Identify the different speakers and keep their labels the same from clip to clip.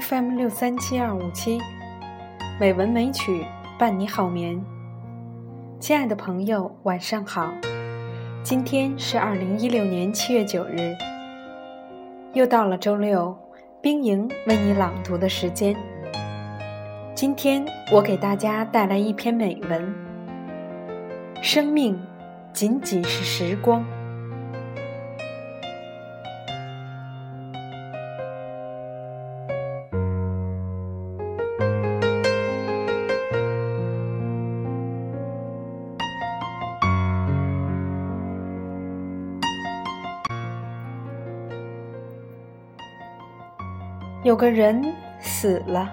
Speaker 1: FM 六三七二五七，美文美曲伴你好眠。亲爱的朋友，晚上好！今天是二零一六年七月九日，又到了周六，冰莹为你朗读的时间。今天我给大家带来一篇美文：生命仅仅是时光。有个人死了。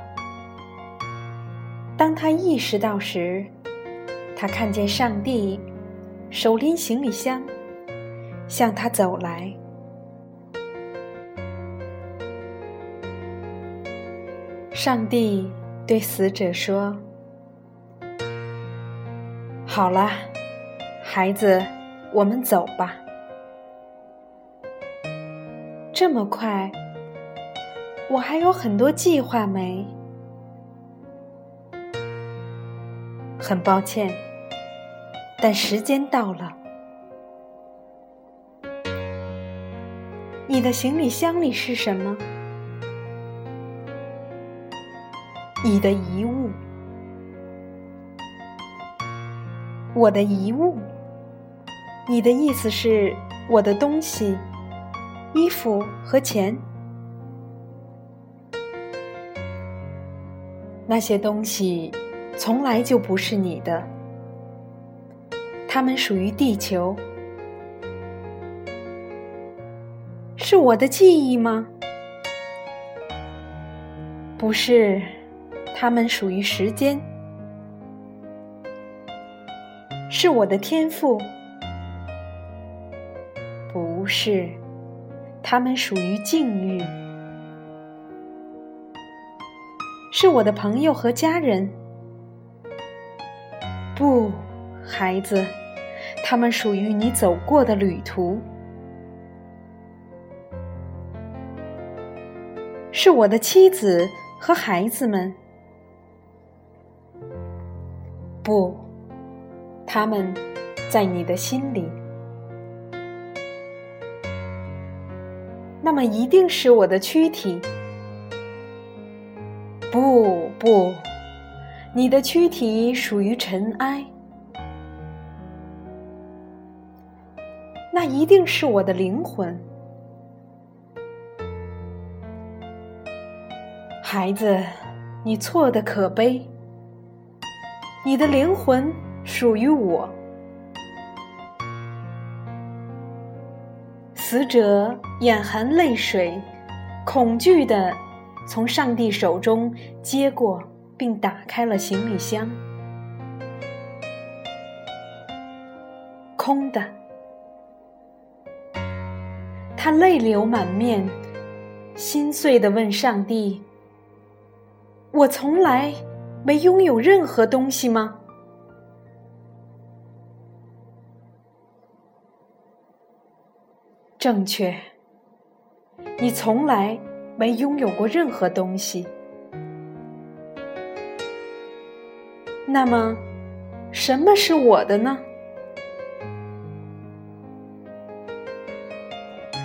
Speaker 1: 当他意识到时，他看见上帝手拎行李箱向他走来。上帝对死者说：“好了，孩子，我们走吧。这么快。”我还有很多计划没。很抱歉，但时间到了。你的行李箱里是什么？你的遗物。我的遗物。你的意思是我的东西，衣服和钱。那些东西从来就不是你的，它们属于地球。是我的记忆吗？不是，它们属于时间。是我的天赋？不是，它们属于境遇。是我的朋友和家人。不，孩子，他们属于你走过的旅途。是我的妻子和孩子们。不，他们在你的心里。那么一定是我的躯体。不不，你的躯体属于尘埃，那一定是我的灵魂。孩子，你错的可悲，你的灵魂属于我。死者眼含泪水，恐惧的。从上帝手中接过，并打开了行李箱，空的。他泪流满面，心碎的问上帝：“我从来没拥有任何东西吗？”正确，你从来。没拥有过任何东西，那么，什么是我的呢？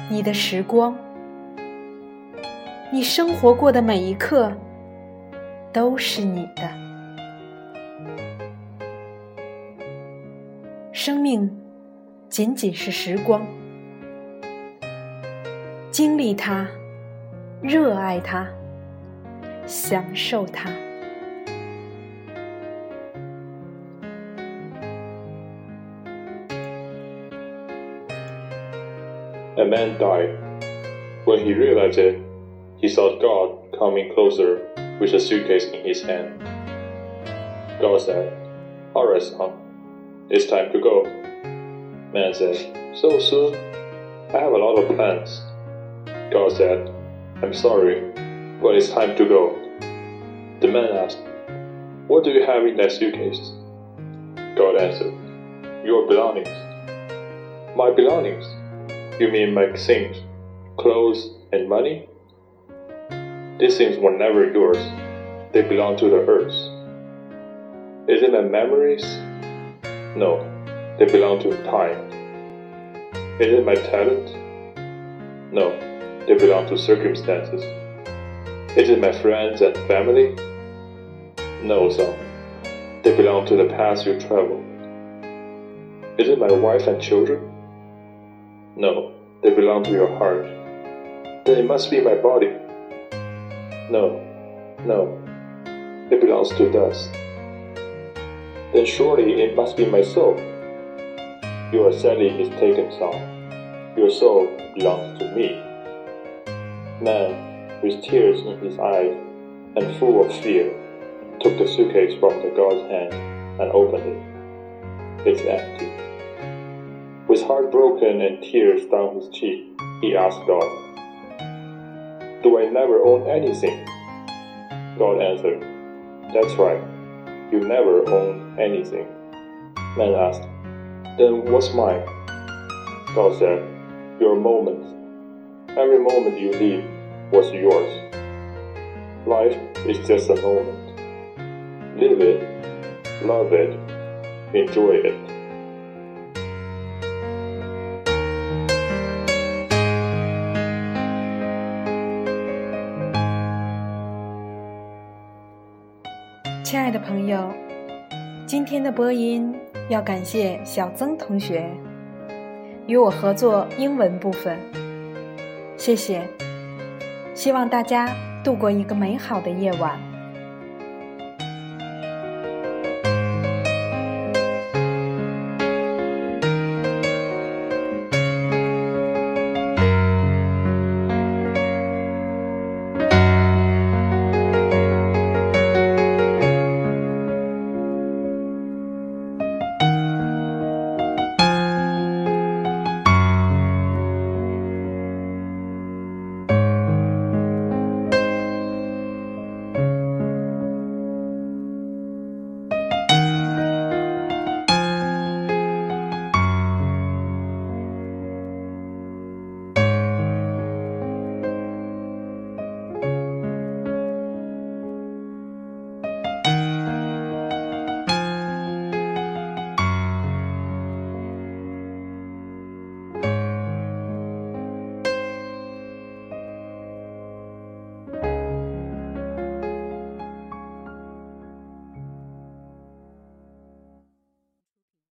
Speaker 1: 你的时光，你生活过的每一刻，都是你的。生命仅仅是时光，经历它。热爱它，享受它。
Speaker 2: A man died. When he realized it, he saw God coming closer with a suitcase in his hand. God said, Alright, son, it's time to go. Man said, So soon? I have a lot of plans. God said, I'm sorry, but it's time to go. The man asked, What do you have in that suitcase? God answered, Your belongings. My belongings? You mean my things, clothes, and money? These things were never yours. They belong to the earth. Is it my memories? No, they belong to time. Is it my talent? No, they belong to circumstances. Is it my friends and family? No, son. They belong to the path you traveled. Is it my wife and children? No, they belong to your heart. Then it must be my body. No, no, it belongs to dust. Then surely it must be my soul. You are sadly mistaken, son. Your soul belongs to me. Man, with tears in his eyes and full of fear, took the suitcase from the god's hand and opened it. It's empty. With heart broken and tears down his cheek, he asked God, Do I never own anything? God answered, That's right, you never own anything. Man asked, Then what's mine? God said, Your moment. Every moment you live was yours. Life is just a moment. Live it, love it, enjoy it.
Speaker 1: 亲爱的朋友，今天的播音要感谢小曾同学与我合作英文部分，谢谢。希望大家度过一个美好的夜晚。